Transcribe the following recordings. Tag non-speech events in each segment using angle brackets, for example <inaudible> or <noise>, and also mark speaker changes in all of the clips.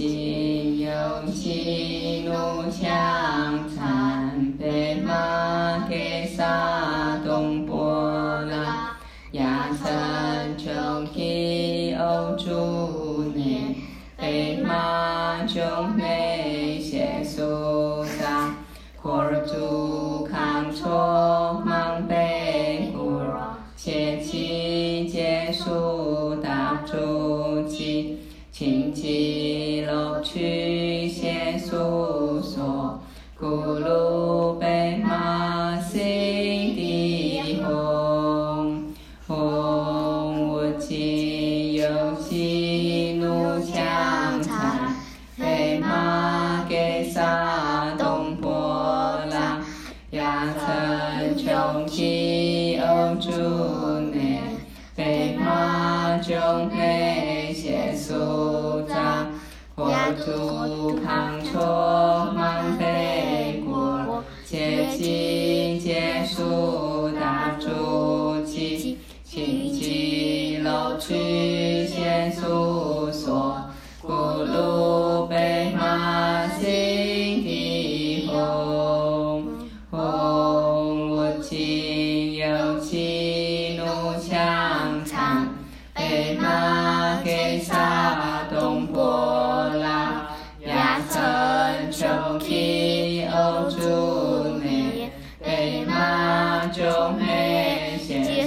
Speaker 1: 心有七怒强。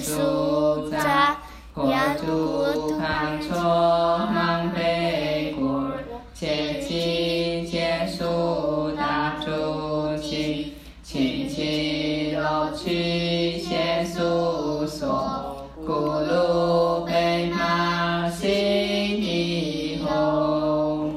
Speaker 1: 苏扎，库尔祖康措芒贝古，切其解数达诸吉，清吉楼曲谢苏所，咕噜贝玛悉地吽。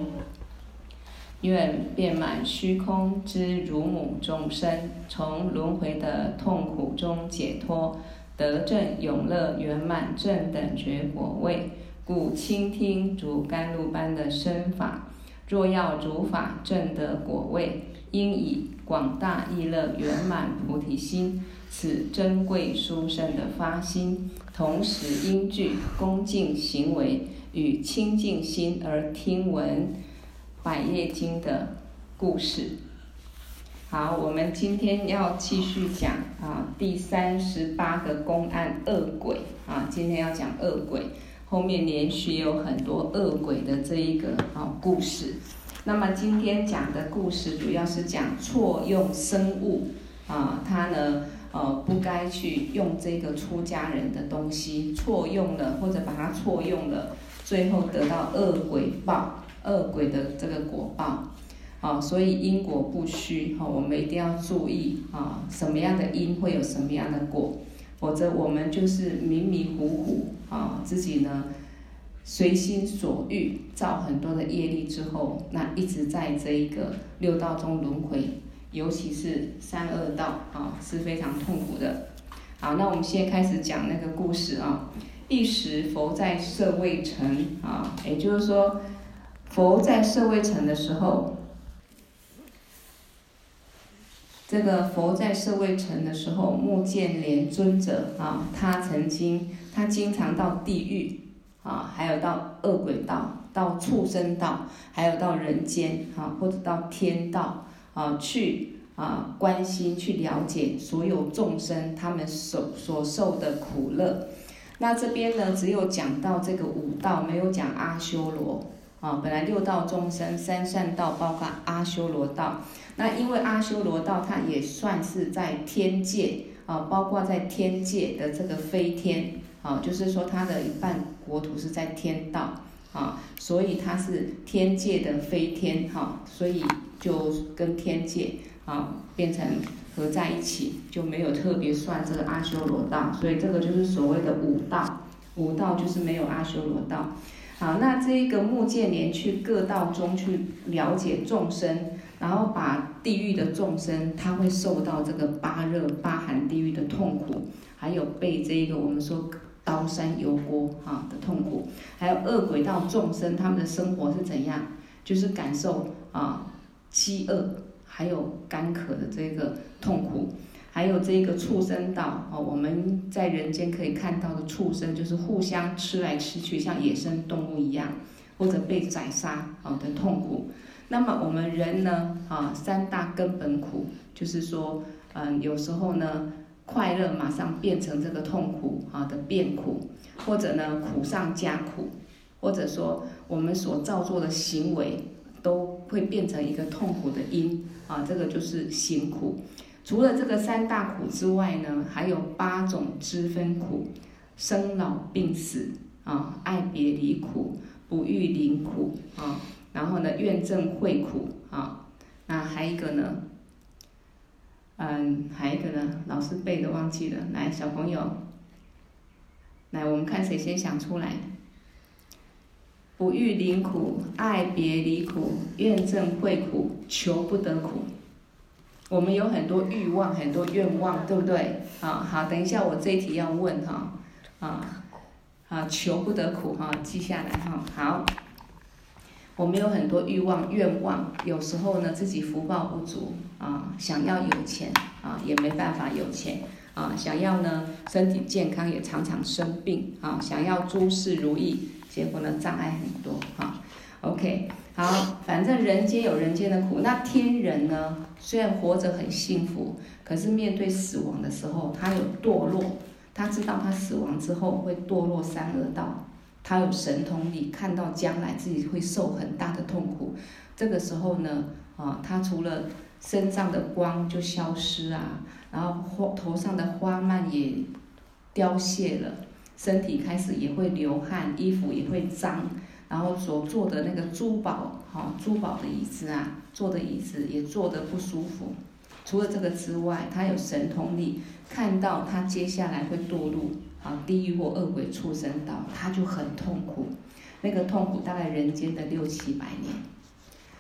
Speaker 1: 愿遍满虚空之如母众生，从轮回的痛苦中解脱，得正永乐圆满正等觉果位。故倾听如甘露般的身法，若要如法正得果位，应以广大意乐圆满菩提心，此珍贵殊胜的发心，同时应具恭敬行为与清净心而听闻。百业经的故事，好，我们今天要继续讲啊，第三十八个公案恶鬼啊，今天要讲恶鬼，后面连续有很多恶鬼的这一个啊故事。那么今天讲的故事主要是讲错用生物啊，他呢呃不该去用这个出家人的东西，错用了或者把它错用了，最后得到恶鬼报。恶鬼的这个果报，啊，所以因果不虚，哈，我们一定要注意啊，什么样的因会有什么样的果，否则我们就是迷迷糊糊啊，自己呢随心所欲造很多的业力之后，那一直在这一个六道中轮回，尤其是三恶道啊，是非常痛苦的。好，那我们现在开始讲那个故事啊。一时佛在舍卫城啊，也就是说。佛在舍卫城的时候，这个佛在舍卫城的时候，目犍连尊者啊，他曾经，他经常到地狱啊，还有到恶鬼道、到畜生道，还有到人间啊，或者到天道啊，去啊关心、去了解所有众生他们所所受的苦乐。那这边呢，只有讲到这个五道，没有讲阿修罗。啊，本来六道众生，三善道包括阿修罗道。那因为阿修罗道，它也算是在天界啊，包括在天界的这个飞天啊，就是说它的一半国土是在天道啊，所以它是天界的飞天哈，所以就跟天界啊变成合在一起，就没有特别算这个阿修罗道，所以这个就是所谓的五道，五道就是没有阿修罗道。好，那这一个目犍连去各道中去了解众生，然后把地狱的众生，他会受到这个八热八寒地狱的痛苦，还有被这一个我们说刀山油锅啊的痛苦，还有恶鬼道众生，他们的生活是怎样？就是感受啊饥饿，还有干渴的这个痛苦。还有这个畜生道哦，我们在人间可以看到的畜生，就是互相吃来吃去，像野生动物一样或者被宰杀啊的痛苦。那么我们人呢啊，三大根本苦，就是说，嗯，有时候呢，快乐马上变成这个痛苦啊的变苦，或者呢，苦上加苦，或者说我们所造作的行为都会变成一个痛苦的因啊，这个就是行苦。除了这个三大苦之外呢，还有八种之分苦：生老病死啊，爱别离苦，不育龄苦啊。然后呢，怨憎会苦啊，那还一个呢？嗯，还一个呢？老师背的忘记了。来，小朋友，来，我们看谁先想出来。不育灵苦，爱别离苦，怨憎会苦，求不得苦。我们有很多欲望，很多愿望，对不对？啊，好，等一下我这一题要问哈，啊，啊，求不得苦哈，记下来哈，好。我们有很多欲望、愿望，有时候呢自己福报不足啊，想要有钱啊也没办法有钱啊，想要呢身体健康也常常生病啊，想要诸事如意，结果呢障碍很多啊。OK，好，反正人间有人间的苦，那天人呢虽然活着很幸福，可是面对死亡的时候，他有堕落，他知道他死亡之后会堕落三恶道。他有神通力，看到将来自己会受很大的痛苦，这个时候呢，啊，他除了身上的光就消失啊，然后花头上的花蔓也凋谢了，身体开始也会流汗，衣服也会脏，然后所坐的那个珠宝，哈，珠宝的椅子啊，坐的椅子也坐得不舒服。除了这个之外，他有神通力，看到他接下来会堕入。啊，地狱或恶鬼畜生道，他就很痛苦，那个痛苦大概人间的六七百年。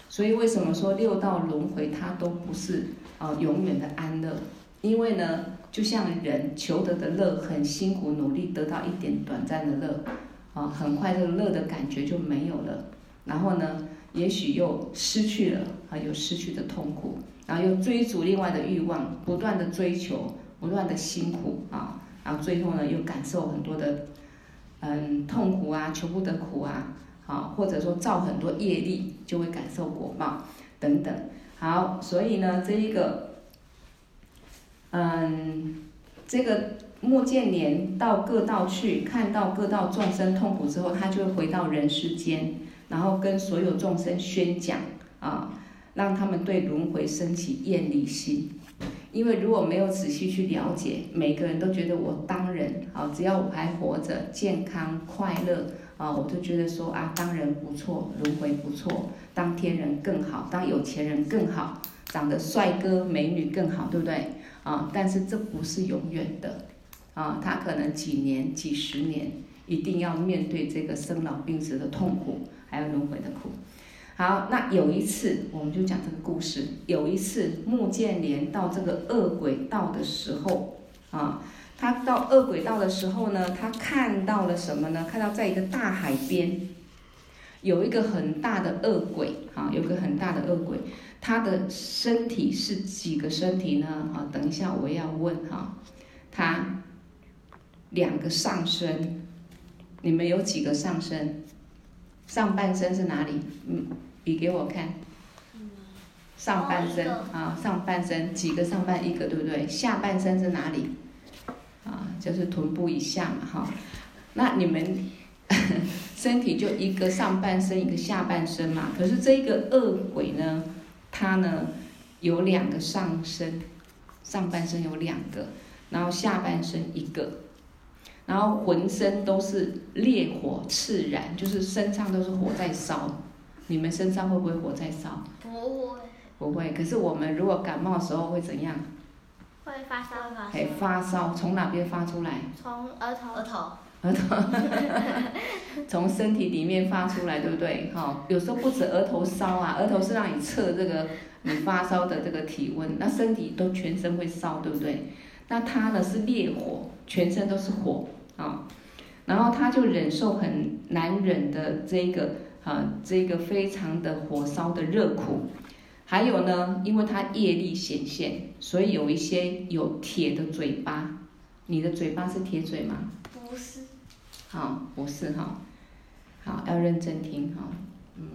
Speaker 1: 所以为什么说六道轮回它都不是啊永远的安乐？因为呢，就像人求得的乐，很辛苦努力得到一点短暂的乐，啊，很快这个乐的感觉就没有了。然后呢，也许又失去了，啊，有失去的痛苦，然后又追逐另外的欲望，不断的追求，不断的辛苦啊。然后最后呢，又感受很多的，嗯，痛苦啊，求不得苦啊，好，或者说造很多业力，就会感受果报等等。好，所以呢，这一个，嗯，这个莫建年到各道去，看到各道众生痛苦之后，他就会回到人世间，然后跟所有众生宣讲啊，让他们对轮回升起厌离心。因为如果没有仔细去了解，每个人都觉得我当人啊，只要我还活着，健康快乐啊，我就觉得说啊，当人不错，轮回不错，当天人更好，当有钱人更好，长得帅哥美女更好，对不对啊？但是这不是永远的啊，他可能几年、几十年，一定要面对这个生老病死的痛苦，还有轮回的苦。好，那有一次，我们就讲这个故事。有一次，穆建连到这个恶鬼道的时候，啊，他到恶鬼道的时候呢，他看到了什么呢？看到在一个大海边，有一个很大的恶鬼，啊，有个很大的恶鬼，他的身体是几个身体呢？啊，等一下我要问哈，他两个上身，你们有几个上身？上半身是哪里？嗯。比给我看，上半身啊，上半身几个上半一个对不对？下半身是哪里？啊，就是臀部以下嘛哈。那你们 <laughs> 身体就一个上半身一个下半身嘛。可是这个恶鬼呢，他呢有两个上身，上半身有两个，然后下半身一个，然后浑身都是烈火炽燃，就是身上都是火在烧。你们身上会不会火在烧？
Speaker 2: 不会。
Speaker 1: 不会。可是我们如果感冒的时候会怎样？
Speaker 2: 会发烧吗？
Speaker 1: 哎，发烧从哪边发出来？
Speaker 2: 从额头。额头。
Speaker 1: 额头。从身体里面发出来，对不对？哈，有时候不止额头烧啊，额头是让你测这个你发烧的这个体温，那身体都全身会烧，对不对？那它呢是烈火，全身都是火啊，然后他就忍受很难忍的这个。啊，这个非常的火烧的热苦，还有呢，因为他业力显现，所以有一些有铁的嘴巴。你的嘴巴是铁嘴吗？
Speaker 2: 不是。
Speaker 1: 好，不是哈。好，要认真听哈。嗯，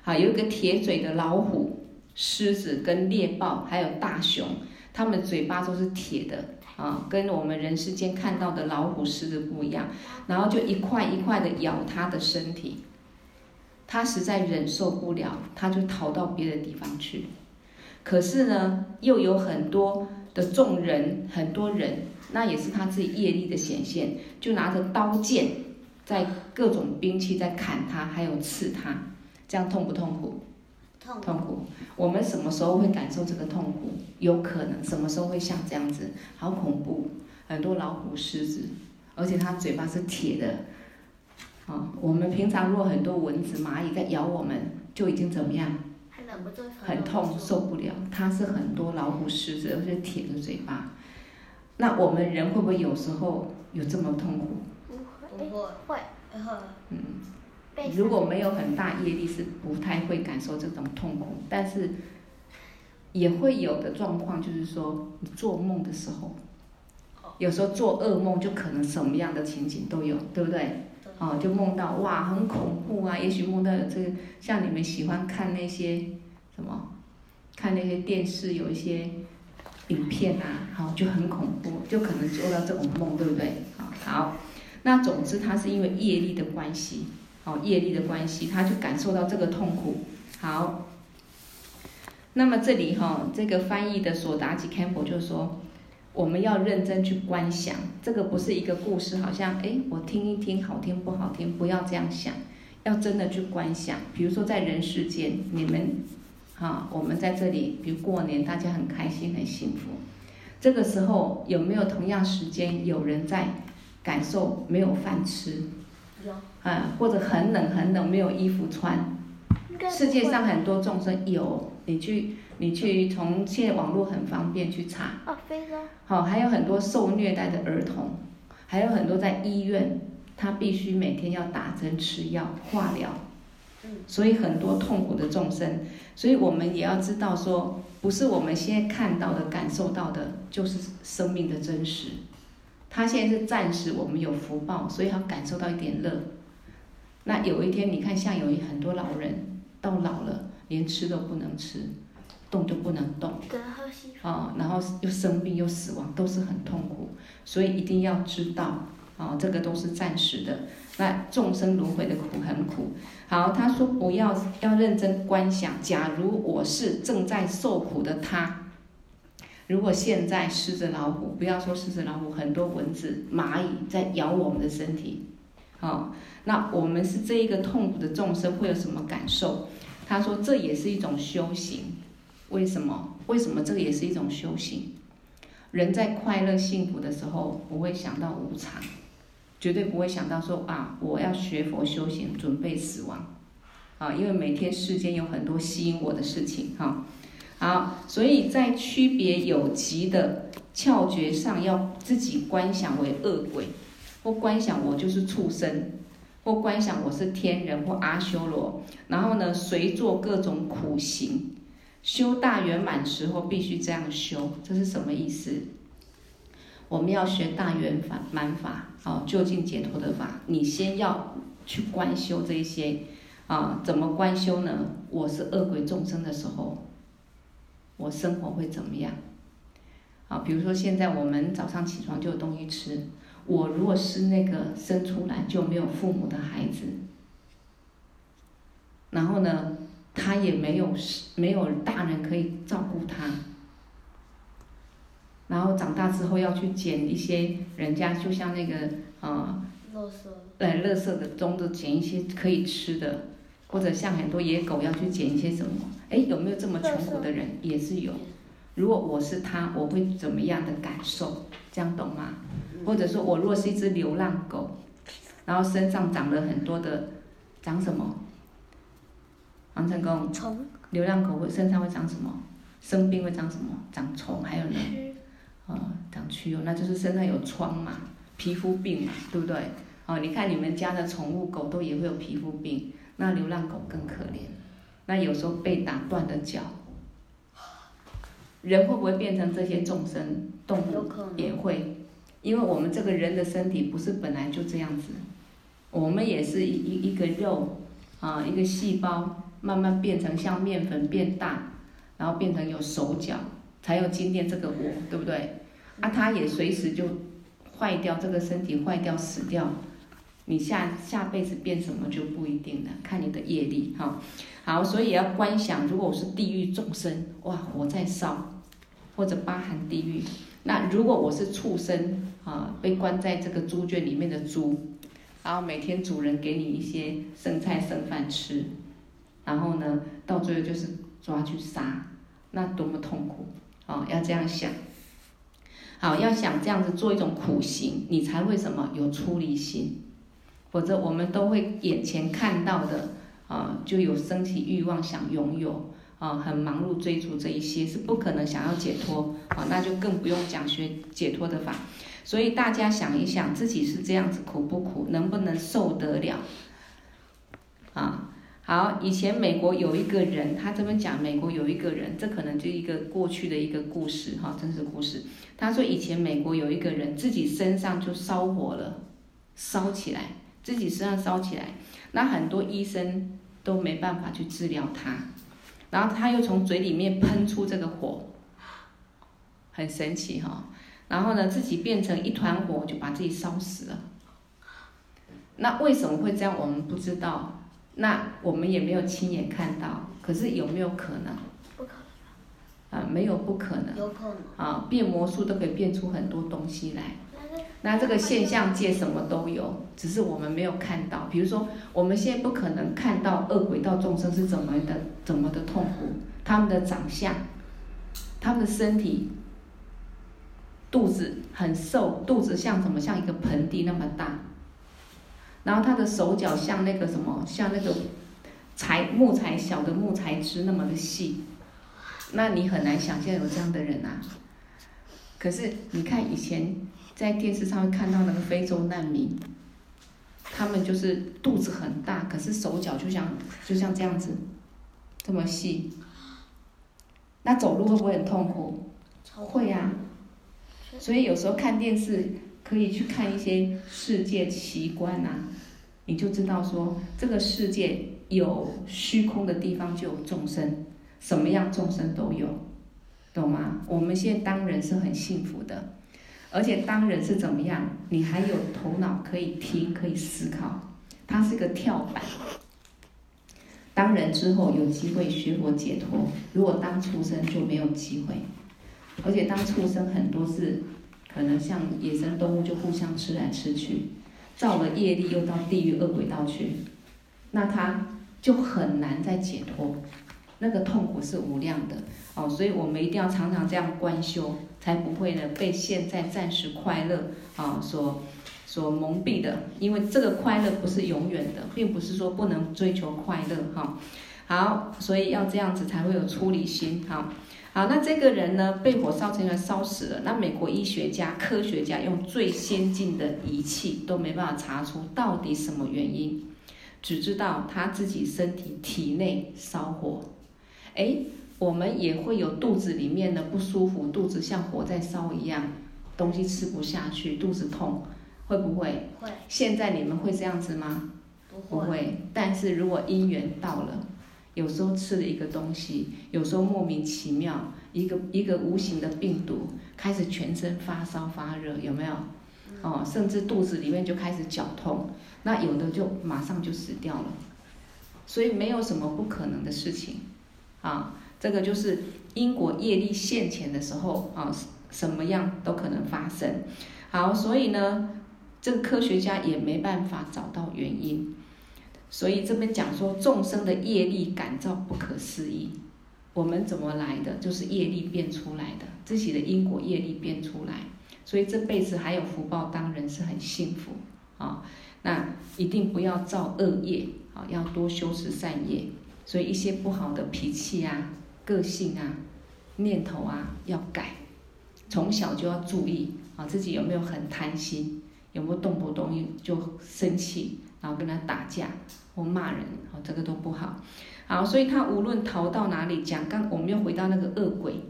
Speaker 1: 好，有一个铁嘴的老虎、狮子跟猎豹，还有大熊，他们嘴巴都是铁的啊，跟我们人世间看到的老虎、狮子不一样。然后就一块一块的咬他的身体，他实在忍受不了，他就逃到别的地方去。可是呢，又有很多的众人，很多人，那也是他自己业力的显现，就拿着刀剑，在各种兵器在砍他，还有刺他，这样痛不痛苦？痛苦。痛苦。我们什么时候会感受这个痛苦？有可能什么时候会像这样子？好恐怖！很多老虎、狮子，而且它嘴巴是铁的。啊，我们平常如果很多蚊子、蚂蚁在咬我们，就已经怎么样？很痛，受不了。它是很多老虎、狮子，而且铁的嘴巴。那我们人会不会有时候有这么痛苦？
Speaker 2: 不会，会，
Speaker 1: 嗯，如果没有很大业力，是不太会感受这种痛苦。但是也会有的状况，就是说你做梦的时候，有时候做噩梦就可能什么样的情景都有，对不对？哦，就梦到哇，很恐怖啊！也许梦到有这个，像你们喜欢看那些什么，看那些电视有一些影片啊，好，就很恐怖，就可能做到这种梦，对不对？好，好，那总之它是因为业力的关系，哦，业力的关系，他就感受到这个痛苦。好，那么这里哈、哦，这个翻译的索达吉坎普就说。我们要认真去观想，这个不是一个故事，好像哎，我听一听，好听不好听，不要这样想，要真的去观想。比如说在人世间，你们，哈，我们在这里，比如过年，大家很开心，很幸福。这个时候有没有同样时间有人在感受没有饭吃？有。啊，或者很冷很冷，没有衣服穿。世界上很多众生有，你去。你去从现在网络很方便去查，
Speaker 2: 哦，非洲，
Speaker 1: 好，还有很多受虐待的儿童，还有很多在医院，他必须每天要打针吃药化疗，所以很多痛苦的众生，所以我们也要知道说，不是我们现在看到的、感受到的，就是生命的真实。他现在是暂时，我们有福报，所以要感受到一点乐。那有一天，你看，像有很多老人到老了，连吃都不能吃。动都不能动，啊，然后又生病又死亡，都是很痛苦，所以一定要知道，啊，这个都是暂时的。那众生轮回的苦很苦。好，他说不要要认真观想，假如我是正在受苦的他，如果现在狮子老虎，不要说狮子老虎，很多蚊子蚂蚁在咬我们的身体，啊，那我们是这一个痛苦的众生会有什么感受？他说这也是一种修行。为什么？为什么这个也是一种修行？人在快乐幸福的时候，不会想到无常，绝对不会想到说啊，我要学佛修行，准备死亡，啊，因为每天世间有很多吸引我的事情，哈，好，所以在区别有极的窍诀上，要自己观想为恶鬼，或观想我就是畜生，或观想我是天人或阿修罗，然后呢，随做各种苦行。修大圆满时候必须这样修，这是什么意思？我们要学大圆满法，哦，究竟解脱的法，你先要去观修这些，啊，怎么观修呢？我是恶鬼众生的时候，我生活会怎么样？啊，比如说现在我们早上起床就有东西吃，我如果是那个生出来就没有父母的孩子，然后呢？他也没有没有大人可以照顾他，然后长大之后要去捡一些人家就像那个啊，垃圾，对，垃圾的中的捡一些可以吃的，或者像很多野狗要去捡一些什么？哎，有没有这么穷苦的人？也是有。如果我是他，我会怎么样的感受？这样懂吗？或者说我若是一只流浪狗，然后身上长了很多的，长什么？王成功，流浪狗会身上会长什么？生病会长什么？长虫，还有呢？哦，长蛆哦，那就是身上有疮嘛，皮肤病嘛，对不对？哦，你看你们家的宠物狗都也会有皮肤病，那流浪狗更可怜，那有时候被打断的脚，人会不会变成这些众生？动物也会，因为我们这个人的身体不是本来就这样子。我们也是一一一个肉啊，一个细胞慢慢变成像面粉变大，然后变成有手脚，才有今天这个我，对不对？啊，它也随时就坏掉，这个身体坏掉死掉，你下下辈子变什么就不一定了，看你的业力哈。好，所以要观想，如果我是地狱众生，哇，火在烧，或者八寒地狱。那如果我是畜生啊，被关在这个猪圈里面的猪，然后每天主人给你一些剩菜剩饭吃，然后呢，到最后就是抓去杀，那多么痛苦。啊！要这样想，好，要想这样子做一种苦行，你才会什么？有出离心，否则我们都会眼前看到的啊，就有升起欲望想拥有。啊，很忙碌追逐这一些是不可能想要解脱。啊，那就更不用讲学解脱的法。所以大家想一想，自己是这样子苦不苦，能不能受得了？啊，好，以前美国有一个人，他这么讲美国有一个人，这可能就一个过去的一个故事哈，真实故事。他说以前美国有一个人，自己身上就烧火了，烧起来，自己身上烧起来，那很多医生都没办法去治疗他。然后他又从嘴里面喷出这个火，很神奇哈。然后呢，自己变成一团火，就把自己烧死了。那为什么会这样？我们不知道。那我们也没有亲眼看到。可是有没有可能？
Speaker 2: 不可能。
Speaker 1: 啊，没有不可能。
Speaker 2: 有可能。
Speaker 1: 啊，变魔术都可以变出很多东西来。那这个现象界什么都有，只是我们没有看到。比如说，我们现在不可能看到恶鬼道众生是怎么的、怎么的痛苦，他们的长相，他们的身体，肚子很瘦，肚子像什么？像一个盆地那么大。然后他的手脚像那个什么？像那个材木材小的木材枝那么的细。那你很难想象有这样的人啊。可是你看以前。在电视上会看到那个非洲难民，他们就是肚子很大，可是手脚就像就像这样子，这么细。那走路会不会很痛苦？会呀、啊。所以有时候看电视可以去看一些世界奇观呐，你就知道说这个世界有虚空的地方就有众生，什么样众生都有，懂吗？我们现在当人是很幸福的。而且当人是怎么样？你还有头脑可以听，可以思考，它是个跳板。当人之后有机会学佛解脱，如果当畜生就没有机会。而且当畜生很多是可能像野生动物，就互相吃来吃去，造了业力又到地狱恶鬼道去，那他就很难再解脱。那个痛苦是无量的哦，所以我们一定要常常这样观修，才不会呢被现在暂时快乐啊所所蒙蔽的。因为这个快乐不是永远的，并不是说不能追求快乐哈。好，所以要这样子才会有出离心。哈，好，那这个人呢被火烧成了烧死了。那美国医学家、科学家用最先进的仪器都没办法查出到底什么原因，只知道他自己身体体内烧火。哎，我们也会有肚子里面的不舒服，肚子像火在烧一样，东西吃不下去，肚子痛，会不会？会。现在你们会这样子吗？不会。不会。但是如果因缘到了，有时候吃了一个东西，有时候莫名其妙，一个一个无形的病毒开始全身发烧发热，有没有？哦，甚至肚子里面就开始绞痛，那有的就马上就死掉了。所以没有什么不可能的事情。啊，这个就是因果业力现前的时候啊，什么样都可能发生。好，所以呢，这个科学家也没办法找到原因。所以这边讲说，众生的业力感召不可思议。我们怎么来的？就是业力变出来的，自己的因果业力变出来。所以这辈子还有福报当人是很幸福啊。那一定不要造恶业啊，要多修持善业。所以一些不好的脾气啊、个性啊、念头啊要改，从小就要注意啊，自己有没有很贪心，有没有动不动就生气，然后跟他打架或骂人，哦，这个都不好。好，所以他无论逃到哪里，讲刚我们又回到那个恶鬼，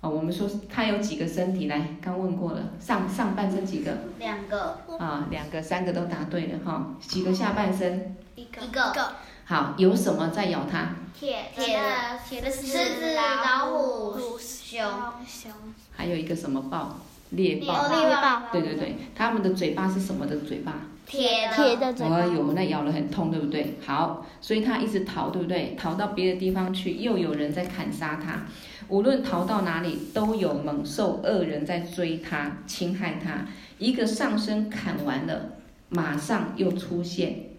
Speaker 1: 哦，我们说他有几个身体？来，刚问过了，上上半身几个？
Speaker 2: 两个。
Speaker 1: 啊，两个、三个都答对了哈。几个下半身？
Speaker 2: 一个。一个。
Speaker 1: 好，有什么在咬它？
Speaker 2: 铁铁的铁的狮子、老虎、熊。熊。
Speaker 1: 还有一个什么豹？猎豹。
Speaker 2: 猎豹。
Speaker 1: 对对对，它们的嘴巴是什么的嘴巴？
Speaker 2: 铁铁的嘴巴。
Speaker 1: 哎呦，那咬了很痛，对不对？好，所以它一直逃，对不对？逃到别的地方去，又有人在砍杀它。无论逃到哪里，都有猛兽恶人在追它、侵害它。一个上身砍完了，马上又出现，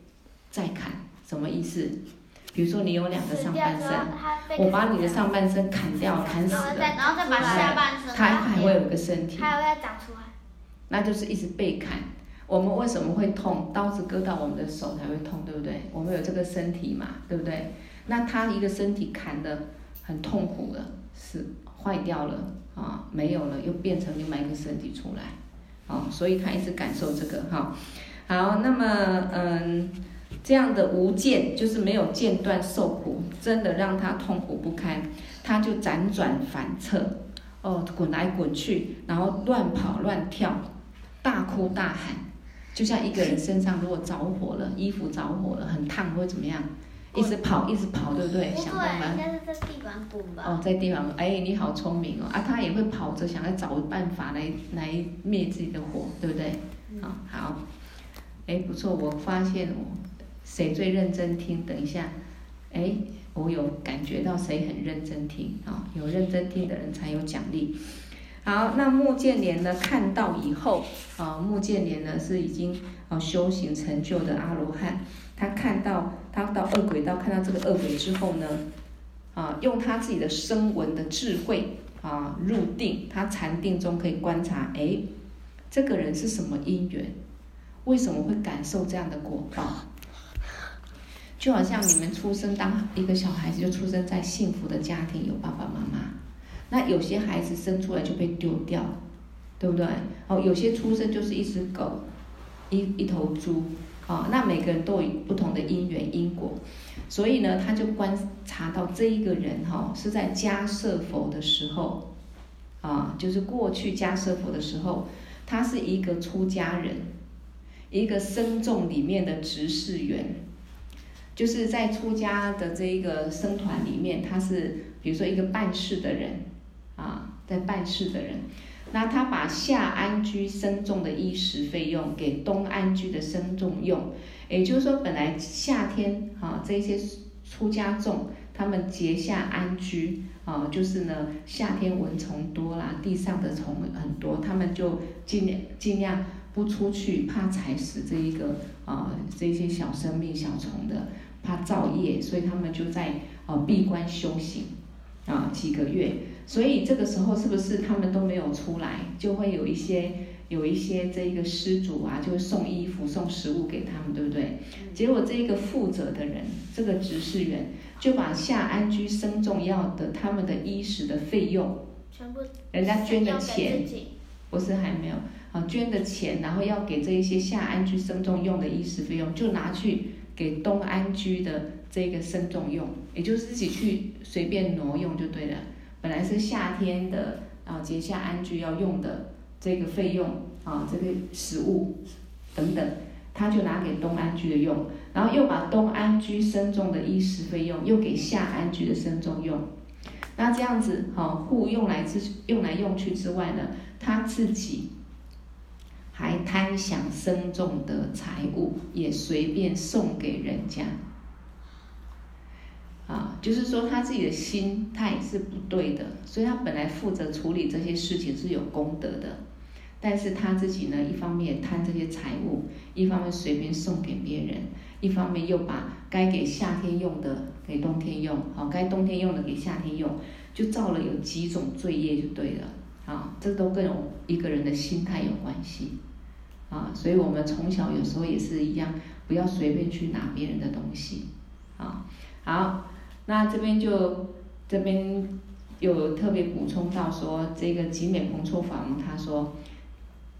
Speaker 1: 再砍，什么意思？比如说你有两个上半身，我把你的上半身砍掉、砍死了，
Speaker 2: 然后再把下半身，
Speaker 1: 它还会有一个身体，
Speaker 2: 还会再长出来，
Speaker 1: 那就是一直被砍。我们为什么会痛？刀子割到我们的手才会痛，对不对？我们有这个身体嘛，对不对？那他一个身体砍的很痛苦了。是坏掉了啊，没有了，又变成另外一个身体出来，哦，所以他一直感受这个哈。好，那么嗯，这样的无间就是没有间断受苦，真的让他痛苦不堪，他就辗转反侧，哦，滚来滚去，然后乱跑乱跳，大哭大喊，就像一个人身上如果着火了，衣服着火了，很烫会怎么样？一直跑，一直跑，对不对？想办法。
Speaker 2: 应该是在地板滚吧。
Speaker 1: 哦，在地板，哎，你好聪明哦！啊，他也会跑着，想要找办法来来灭自己的火，对不对？啊、哦，好。哎，不错，我发现我谁最认真听？等一下，哎，我有感觉到谁很认真听啊、有认真听的人才有奖励。好，那目犍连呢？看到以后，啊、哦，目犍连呢是已经啊、修行成就的阿罗汉。他看到他到恶鬼道看到这个恶鬼之后呢，啊，用他自己的声闻的智慧啊入定，他禅定中可以观察，哎，这个人是什么因缘？为什么会感受这样的果报？就好像你们出生当一个小孩子，就出生在幸福的家庭，有爸爸妈妈。那有些孩子生出来就被丢掉，对不对？哦，有些出生就是一只狗，一一头猪，啊，那每个人都有不同的因缘因果，所以呢，他就观察到这一个人哈是在迦舍佛的时候，啊，就是过去迦舍佛的时候，他是一个出家人，一个僧众里面的执事员，就是在出家的这一个僧团里面，他是比如说一个办事的人。啊，在办事的人，那他把下安居僧众的衣食费用给东安居的僧众用，也就是说，本来夏天啊，这些出家众他们结下安居啊，就是呢，夏天蚊虫多啦，地上的虫很多，他们就尽量尽量不出去，怕踩死这一个啊这些小生命小虫的，怕造业，所以他们就在啊闭关修行啊几个月。所以这个时候是不是他们都没有出来，就会有一些有一些这个施主啊，就会送衣服、送食物给他们，对不对？结果这一个负责的人，这个执事员就把下安居生重要的他们的衣食的费用，全部人家捐的钱，不是还没有啊，捐的钱，然后要给这一些下安居生重用的衣食费用，就拿去给东安居的这个僧众用，也就是自己去随便挪用就对了。本来是夏天的啊，结夏安居要用的这个费用啊，这个食物等等，他就拿给东安居的用，然后又把东安居僧众的衣食费用又给夏安居的僧众用，那这样子哈，互用来之用来用去之外呢，他自己还贪享僧众的财物，也随便送给人家。啊，就是说他自己的心态是不对的，所以他本来负责处理这些事情是有功德的，但是他自己呢，一方面贪这些财物，一方面随便送给别人，一方面又把该给夏天用的给冬天用，好，该冬天用的给夏天用，就造了有几种罪业就对了，啊，这都跟我一个人的心态有关系，啊，所以我们从小有时候也是一样，不要随便去拿别人的东西，啊，好。那这边就这边有特别补充到说，这个集美彭措法王他说，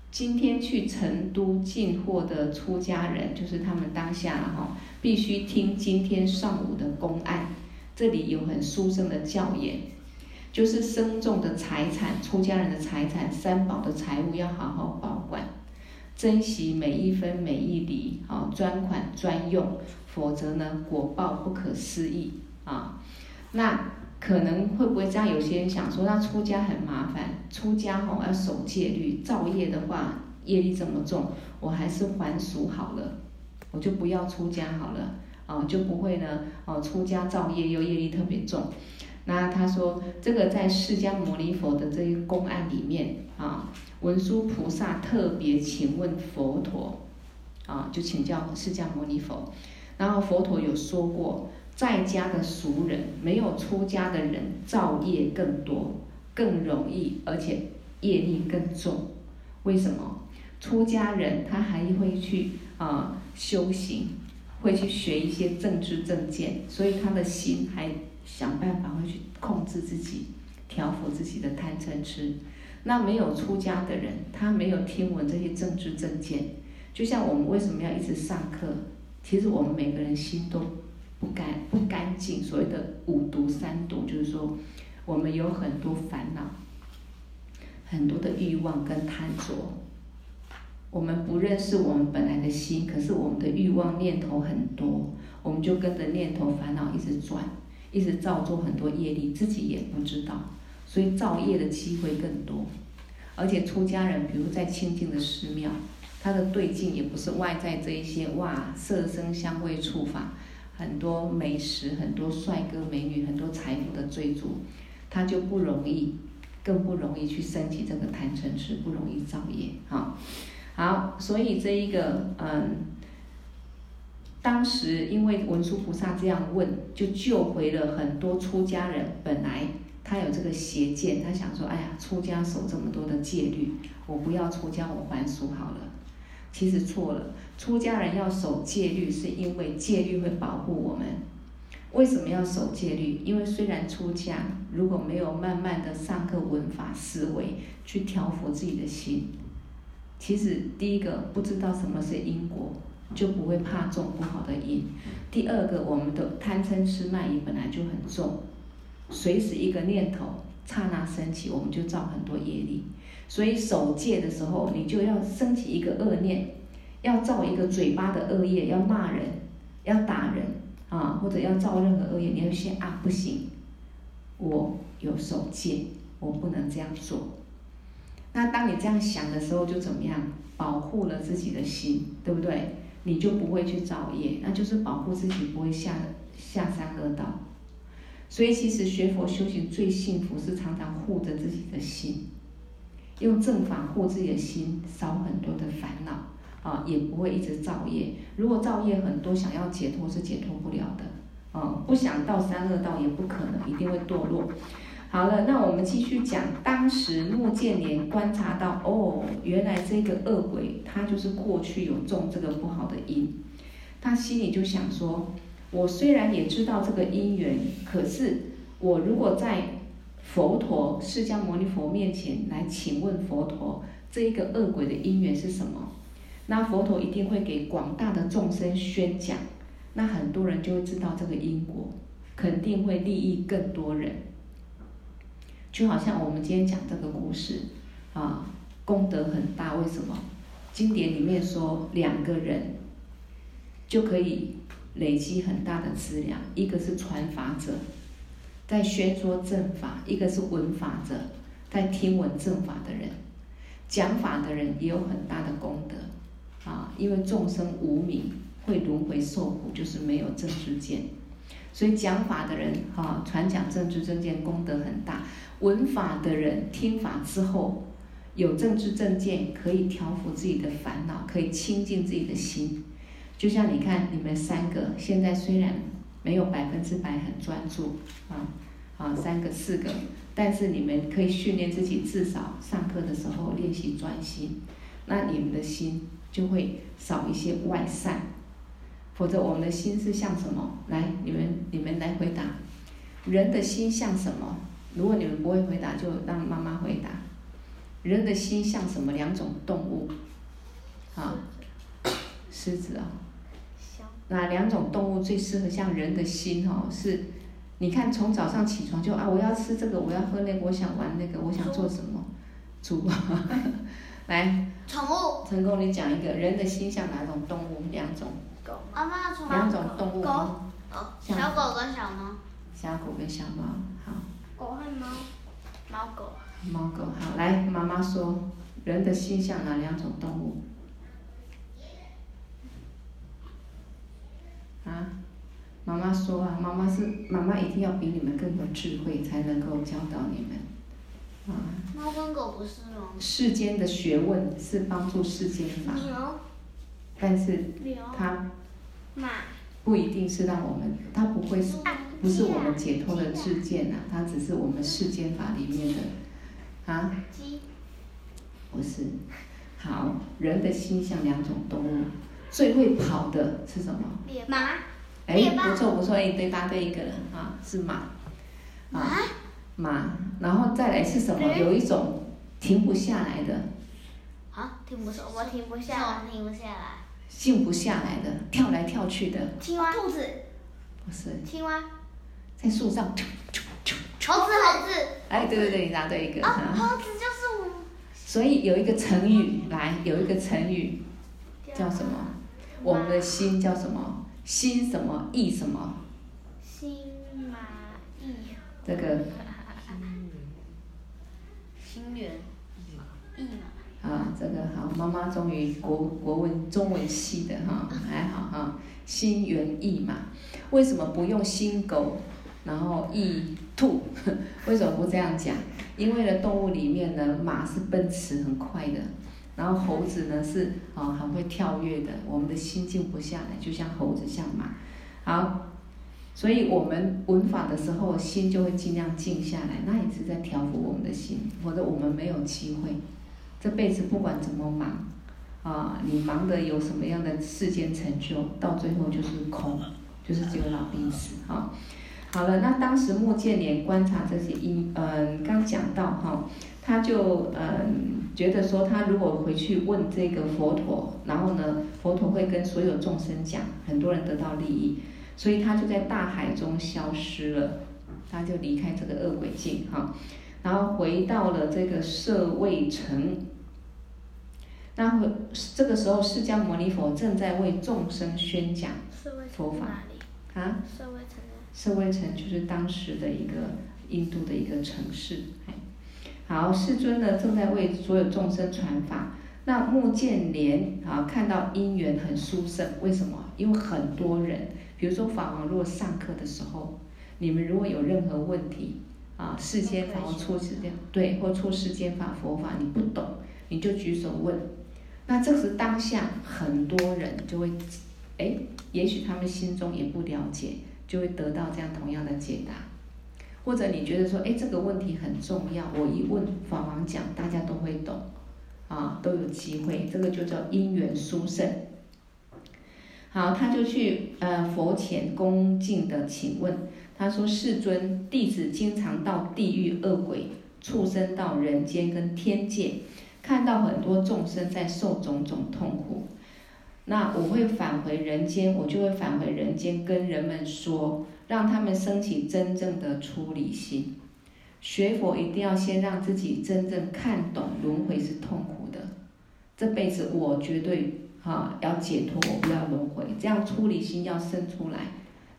Speaker 1: 今天去成都进货的出家人，就是他们当下哈，必须听今天上午的公案，这里有很殊胜的教言，就是僧众的财产、出家人的财产、三宝的财物要好好保管，珍惜每一分每一厘啊，专款专用，否则呢，果报不可思议啊。那可能会不会这样？有些人想说，那出家很麻烦，出家吼要守戒律，造业的话业力这么重，我还是还俗好了，我就不要出家好了，啊，就不会呢，哦，出家造业又业力特别重。那他说，这个在释迦牟尼佛的这一公案里面啊，文殊菩萨特别请问佛陀，啊，就请教释迦牟尼佛，然后佛陀有说过，在家的俗人没有出家的人造业更多，更容易，而且业力更重。为什么？出家人他还会去啊修行，会去学一些正知正见，所以他的心还。想办法会去控制自己，调伏自己的贪嗔痴。那没有出家的人，他没有听闻这些正知正见。就像我们为什么要一直上课？其实我们每个人心都不干不干净。所谓的五毒三毒，就是说我们有很多烦恼，很多的欲望跟贪着。我们不认识我们本来的心，可是我们的欲望念头很多，我们就跟着念头烦恼一直转。一直造作很多业力，自己也不知道，所以造业的机会更多。而且出家人，比如在清净的寺庙，他的对境也不是外在这一些哇，色声香味触法，很多美食，很多帅哥美女，很多财富的追逐，他就不容易，更不容易去升起这个贪嗔痴，不容易造业。好，好，所以这一个嗯。当时因为文殊菩萨这样问，就救回了很多出家人。本来他有这个邪见，他想说：“哎呀，出家守这么多的戒律，我不要出家，我还俗好了。”其实错了，出家人要守戒律，是因为戒律会保护我们。为什么要守戒律？因为虽然出家，如果没有慢慢的上课闻法思维，去调伏自己的心，其实第一个不知道什么是因果。就不会怕种不好的因。第二个，我们的贪嗔痴慢疑本来就很重，随时一个念头刹那升起，我们就造很多业力。所以守戒的时候，你就要升起一个恶念，要造一个嘴巴的恶业，要骂人，要打人啊，或者要造任何恶业，你要先啊，不行，我有守戒，我不能这样做。那当你这样想的时候，就怎么样？保护了自己的心，对不对？你就不会去造业，那就是保护自己不会下下三恶道。所以其实学佛修行最幸福是常常护着自己的心，用正法护自己的心，少很多的烦恼啊，也不会一直造业。如果造业很多，想要解脱是解脱不了的啊，不想到三恶道也不可能，一定会堕落。好了，那我们继续讲。当时目犍连观察到，哦，原来这个恶鬼他就是过去有种这个不好的因，他心里就想说：我虽然也知道这个因缘，可是我如果在佛陀释迦牟尼佛面前来请问佛陀，这一个恶鬼的因缘是什么？那佛陀一定会给广大的众生宣讲，那很多人就会知道这个因果，肯定会利益更多人。就好像我们今天讲这个故事，啊，功德很大。为什么？经典里面说，两个人就可以累积很大的资粮。一个是传法者，在宣说正法；一个是闻法者，在听闻正法的人。讲法的人也有很大的功德，啊，因为众生无明，会轮回受苦，就是没有正知见。所以讲法的人，哈，传讲正知正见，功德很大。闻法的人听法之后，有正知正见，可以调伏自己的烦恼，可以清净自己的心。就像你看，你们三个现在虽然没有百分之百很专注，啊啊，三个四个，但是你们可以训练自己，至少上课的时候练习专心，那你们的心就会少一些外散。否则，我们的心是像什么？来，你们你们来回答，人的心像什么？如果你们不会回答，就让妈妈回答。人的心像什么？两种动物，啊，狮子啊。哪两种动物最适合像人的心？哦，是你看从早上起床就啊，我要吃这个，我要喝那个，我想玩那个，我想做什么？猪。<laughs> 来。
Speaker 3: 宠物。
Speaker 1: 成功，你讲一个人的心像哪种动物？两种。
Speaker 3: 狗。妈妈宠物。
Speaker 1: 两种动物。
Speaker 3: 狗。哦。小狗跟小猫。
Speaker 1: 小狗跟小猫，好。
Speaker 3: 狗和猫。猫狗。
Speaker 1: 猫狗，好，来，妈妈说，人的心像哪两种动物？啊？妈妈说啊，妈妈是妈妈一定要比你们更有智慧，才能够教导你们。啊。
Speaker 3: 猫跟狗不是吗？
Speaker 1: 世间的学问是帮助世间法。
Speaker 3: 牛。
Speaker 1: 但是。它。
Speaker 3: 马。
Speaker 1: 不一定是让我们，它不会是，不是我们解脱的智见呐，它只是我们世间法里面的。啊。鸡。不是。好，人的心像两种动物，最会跑的是什么？
Speaker 3: 马。
Speaker 1: 哎，不错不错，哎，对，答对一个人啊，是马，啊，马，然后再来是什么？有一种停不下来的。
Speaker 3: 啊，停不，我停不下来，停不下来。
Speaker 1: 静不下来的，跳来跳去的。
Speaker 3: 青蛙。兔子。
Speaker 1: 不是。
Speaker 3: 青蛙。
Speaker 1: 在树上。
Speaker 3: 猴子，猴子。
Speaker 1: 哎，对对对，你答对一个。
Speaker 3: 啊，猴子就是我。
Speaker 1: 所以有一个成语，来，有一个成语，叫什么？我们的心叫什么？心什么意什么？
Speaker 3: 心马意。
Speaker 1: 这个。
Speaker 3: 心猿意马。
Speaker 1: 啊，这个好，妈妈终于国国文中文系的哈，还好哈。心猿意马，为什么不用心狗，然后意兔？<laughs> 为什么不这样讲？因为呢，动物里面呢，马是奔驰很快的。然后猴子呢是啊很会跳跃的，我们的心静不下来，就像猴子像马，好，所以我们闻法的时候心就会尽量静下来，那也是在调伏我们的心，否则我们没有机会，这辈子不管怎么忙，啊，你忙的有什么样的世间成就，到最后就是空，就是只有老病死啊。好了，那当时目犍连观察这些因，嗯，刚讲到哈。他就嗯觉得说，他如果回去问这个佛陀，然后呢，佛陀会跟所有众生讲，很多人得到利益，所以他就在大海中消失了，他就离开这个恶鬼境哈，然后回到了这个舍卫城。那会这个时候，释迦牟尼佛正在为众生宣讲佛法。啊？舍卫城。舍卫城就是当时的一个印度的一个城市。好，世尊呢正在为所有众生传法。那目犍连啊，看到因缘很殊胜，为什么？因为很多人，比如说法王，如果上课的时候，你们如果有任何问题啊，世间法或出世间对，或出世间法佛法你不懂，你就举手问。那这时当下很多人就会，哎，也许他们心中也不了解，就会得到这样同样的解答。或者你觉得说，哎，这个问题很重要，我一问法王讲，大家都会懂，啊，都有机会，这个就叫因缘殊胜。好，他就去呃佛前恭敬的请问，他说：世尊，弟子经常到地狱恶鬼、畜生到人间跟天界，看到很多众生在受种种痛苦，那我会返回人间，我就会返回人间跟人们说。让他们升起真正的出离心。学佛一定要先让自己真正看懂轮回是痛苦的。这辈子我绝对哈要解脱，我不要轮回，这样出离心要生出来，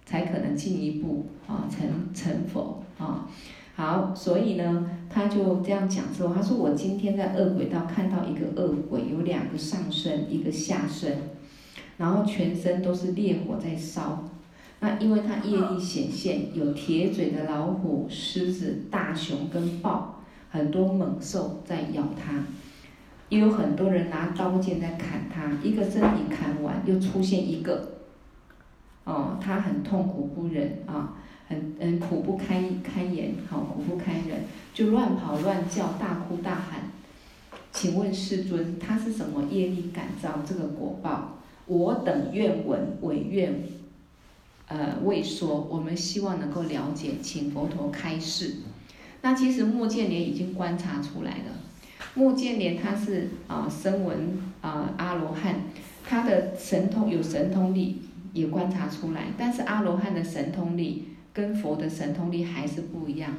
Speaker 1: 才可能进一步啊成成佛啊。好，所以呢，他就这样讲说，他说我今天在恶鬼道看到一个恶鬼，有两个上身，一个下身，然后全身都是烈火在烧。那因为它业力显现，有铁嘴的老虎、狮子、大熊跟豹，很多猛兽在咬它，也有很多人拿刀剑在砍它，一个身体砍完又出现一个，哦，他很痛苦不忍啊，很嗯苦不堪堪言，好苦不堪忍，就乱跑乱叫，大哭大喊。请问世尊，他是什么业力感召这个果报？我等愿闻，唯愿。呃，未说，我们希望能够了解，请佛陀开示。那其实目犍连已经观察出来了。目犍连他是啊，声闻啊阿罗汉，他的神通有神通力也观察出来，但是阿罗汉的神通力跟佛的神通力还是不一样。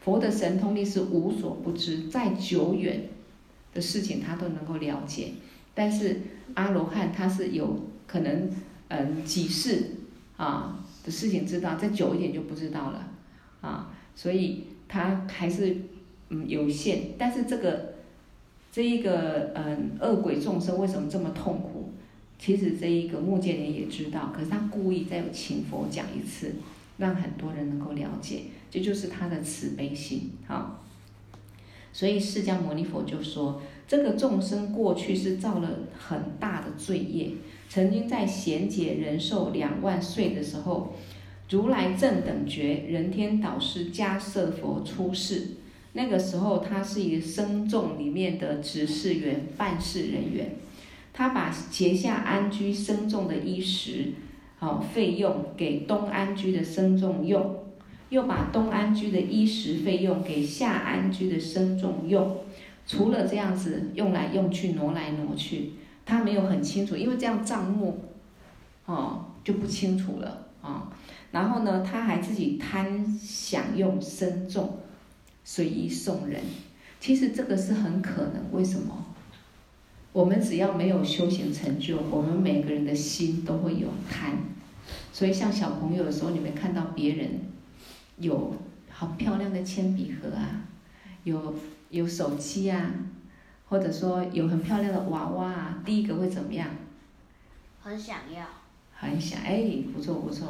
Speaker 1: 佛的神通力是无所不知，再久远的事情他都能够了解。但是阿罗汉他是有可能，嗯，几世啊的事情知道，再久一点就不知道了，啊，所以他还是嗯有限。但是这个这一个嗯恶鬼众生为什么这么痛苦？其实这一个目犍连也知道，可是他故意再请佛讲一次，让很多人能够了解，这就是他的慈悲心。好，所以释迦牟尼佛就说，这个众生过去是造了很大的罪业，曾经在贤劫人寿两万岁的时候，如来正等觉人天导师迦叶佛出世，那个时候他是一个僧众里面的执事员、办事人员。他把结下安居僧众的衣食，好费用给东安居的僧众用，又把东安居的衣食费用给下安居的僧众用。除了这样子用来用去挪来挪去，他没有很清楚，因为这样账目，哦就不清楚了啊。然后呢，他还自己贪享用僧众，随意送人。其实这个是很可能，为什么？我们只要没有修行成就，我们每个人的心都会有贪，所以像小朋友的时候，你们看到别人有好漂亮的铅笔盒啊，有有手机啊，或者说有很漂亮的娃娃啊，第一个会怎么样？
Speaker 3: 很想要。
Speaker 1: 很想，哎，不错不错，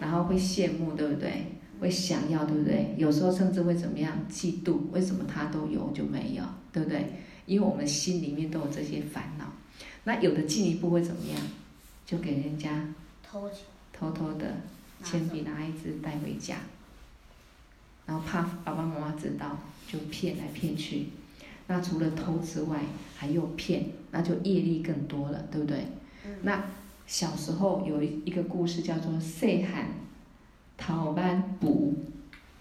Speaker 1: 然后会羡慕，对不对？会想要，对不对？有时候甚至会怎么样？嫉妒，为什么他都有就没有，对不对？因为我们心里面都有这些烦恼，那有的进一步会怎么样？就给人家偷偷偷的铅笔拿一支带回家，然后怕爸爸妈妈知道，就骗来骗去。那除了偷之外，还有骗，那就业力更多了，对不对？嗯、那小时候有一个故事叫做“细汉偷挽匏，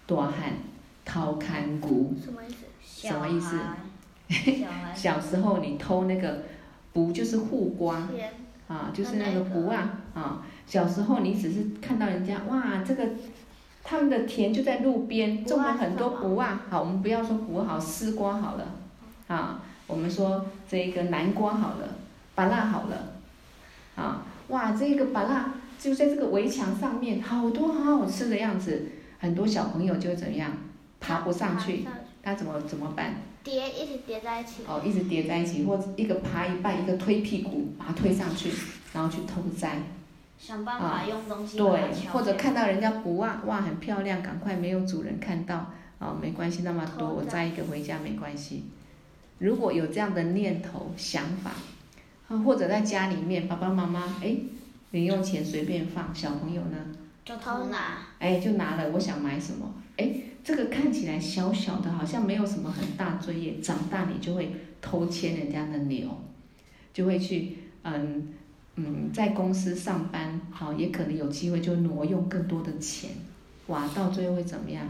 Speaker 1: 大汉偷牵牛”，
Speaker 3: 什么意思？
Speaker 1: 什么意思？<laughs> 小时候你偷那个卜，就是护瓜，啊，就是那个卜啊，啊，小时候你只是看到人家哇，这个他们的田就在路边，种了很多卜啊，好，我们不要说卜好，丝瓜好了，啊，我们说这个南瓜好了，芭乐好了，啊，哇，这个芭乐就在这个围墙上面，好多好好吃的样子，很多小朋友就怎么样，爬不上去，他怎么怎么办？
Speaker 3: 叠一直叠在一起。
Speaker 1: 哦，一直叠在一起，或者一个爬一半，一个推屁股，把它推上去，然后去偷摘。
Speaker 3: 想办法用东西。
Speaker 1: 对，或者看到人家不哇哇很漂亮，赶快没有主人看到，哦，没关系，那么多我摘一个回家没关系。如果有这样的念头想法，啊或者在家里面，爸爸妈妈哎，零用钱随便放，小朋友呢？
Speaker 3: 就偷拿。
Speaker 1: 哎，就拿了，我想买什么？哎。这个看起来小小的，好像没有什么很大罪业。长大你就会偷牵人家的牛，就会去嗯嗯在公司上班，好也可能有机会就挪用更多的钱，哇，到最后会怎么样？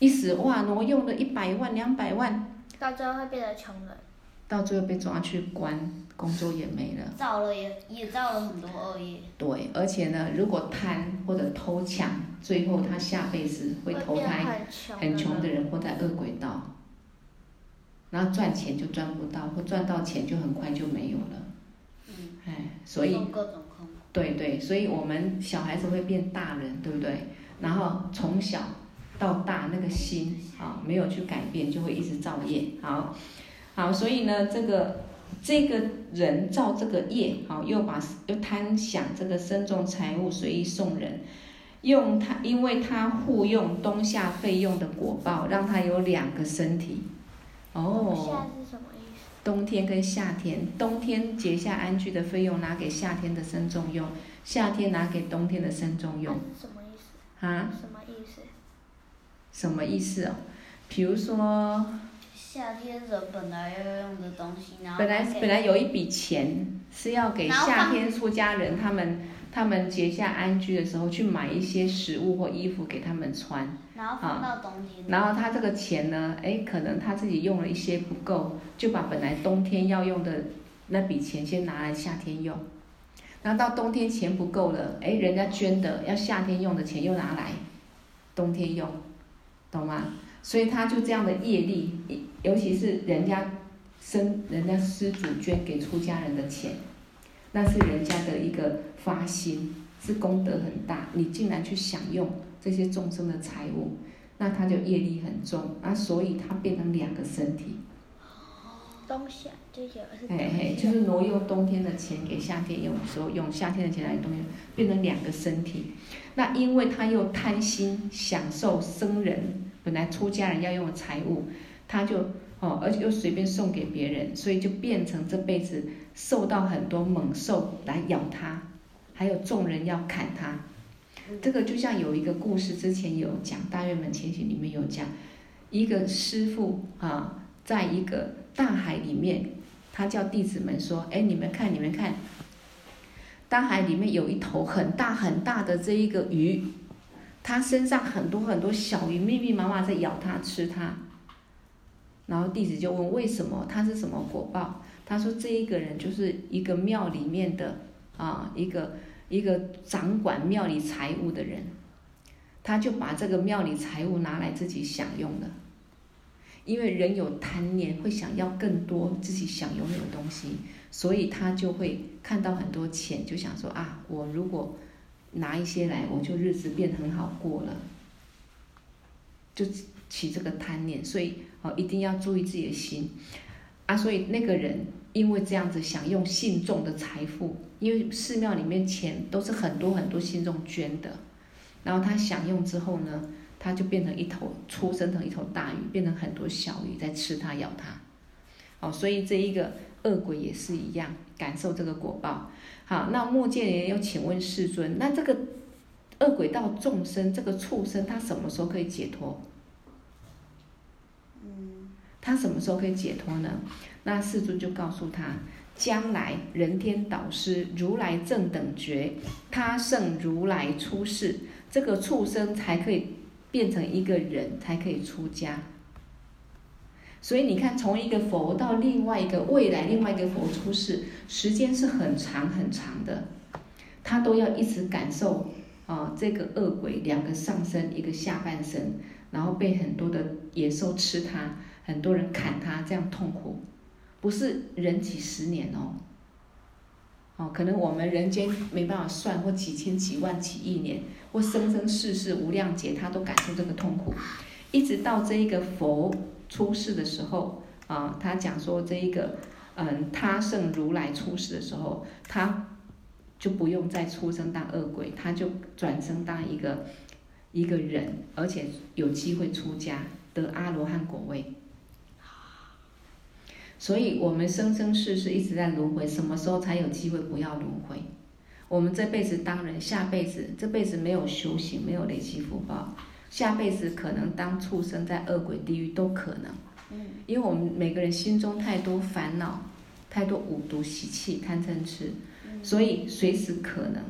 Speaker 1: 一时哇挪用了一百万两百万，
Speaker 3: 到最后会变成穷人。
Speaker 1: 到最后被抓去关，工作也没了。
Speaker 3: 造了也也造了很多恶业。对，
Speaker 1: 而且呢，如果贪或者偷抢，最后他下辈子会投胎很穷的人，或在恶鬼道。然后赚钱就赚不到，或赚到钱就很快就没有了。嗯。哎，所以。对对，所以我们小孩子会变大人，对不对？然后从小到大那个心啊，没有去改变，就会一直造业。好。好，所以呢，这个这个人造这个业，好，又把又贪想这个身重财物，随意送人，用他，因为他护用冬夏费用的果报，让他有两个身体。哦。
Speaker 3: 夏是什么意思？
Speaker 1: 冬天跟夏天，冬天结下安居的费用拿给夏天的身重用，夏天拿给冬天的身重用。
Speaker 3: 什么意思？啊？什么意思？
Speaker 1: 什么意思哦？比如说。
Speaker 3: 夏天人本来要用的东西，然后
Speaker 1: 本来本来有一笔钱是要给夏天出家人，他们他们结下安居的时候去买一些食物或衣服给他们穿，
Speaker 3: 然后放到冬天。
Speaker 1: 然后他这个钱呢，哎，可能他自己用了一些不够，就把本来冬天要用的那笔钱先拿来夏天用，然后到冬天钱不够了，哎，人家捐的要夏天用的钱又拿来冬天用，懂吗？所以他就这样的业力，尤其是人家生人家施主捐给出家人的钱，那是人家的一个发心，是功德很大。你竟然去享用这些众生的财物，那他就业力很重，啊，所以他变成两个身体。
Speaker 3: 冬夏这些是。
Speaker 1: 嘿嘿，就是挪用冬天的钱给夏天用的时候，用夏天的钱来冬天，变成两个身体。那因为他又贪心享受生人本来出家人要用的财物，他就哦，而且又随便送给别人，所以就变成这辈子受到很多猛兽来咬他，还有众人要砍他。这个就像有一个故事，之前有讲《大愿门前行》里面有讲，一个师父啊，在一个。大海里面，他叫弟子们说：“哎，你们看，你们看，大海里面有一头很大很大的这一个鱼，它身上很多很多小鱼，密密麻麻在咬它吃它。”然后弟子就问：“为什么？他是什么果报？”他说：“这一个人就是一个庙里面的啊，一个一个掌管庙里财物的人，他就把这个庙里财物拿来自己享用了。”因为人有贪念，会想要更多自己想拥有的东西，所以他就会看到很多钱，就想说啊，我如果拿一些来，我就日子变很好过了，就起这个贪念，所以哦，一定要注意自己的心啊。所以那个人因为这样子想用信众的财富，因为寺庙里面钱都是很多很多信众捐的，然后他享用之后呢，他就变成一头，出生成一头大鱼，变成很多小鱼在吃它、咬它。哦，所以这一个恶鬼也是一样，感受这个果报。好，那末犍连又请问世尊，那这个恶鬼道众生，这个畜生，他什么时候可以解脱？他什么时候可以解脱呢？那世尊就告诉他，将来人天导师如来正等觉，他胜如来出世，这个畜生才可以。变成一个人才可以出家，所以你看，从一个佛到另外一个未来另外一个佛出世，时间是很长很长的，他都要一直感受啊，这个恶鬼两个上身一个下半身，然后被很多的野兽吃他，很多人砍他，这样痛苦，不是人几十年哦。哦，可能我们人间没办法算，或几千、几万、几亿年，或生生世世无量劫，他都感受这个痛苦，一直到这一个佛出世的时候，啊，他讲说这一个，嗯，他圣如来出世的时候，他就不用再出生当恶鬼，他就转生当一个一个人，而且有机会出家得阿罗汉果位。所以，我们生生世世一直在轮回，什么时候才有机会不要轮回？我们这辈子当人，下辈子这辈子没有修行，没有累积福报，下辈子可能当畜生，在恶鬼地狱都可能。嗯，因为我们每个人心中太多烦恼，太多五毒习气、贪嗔痴，所以随时可能。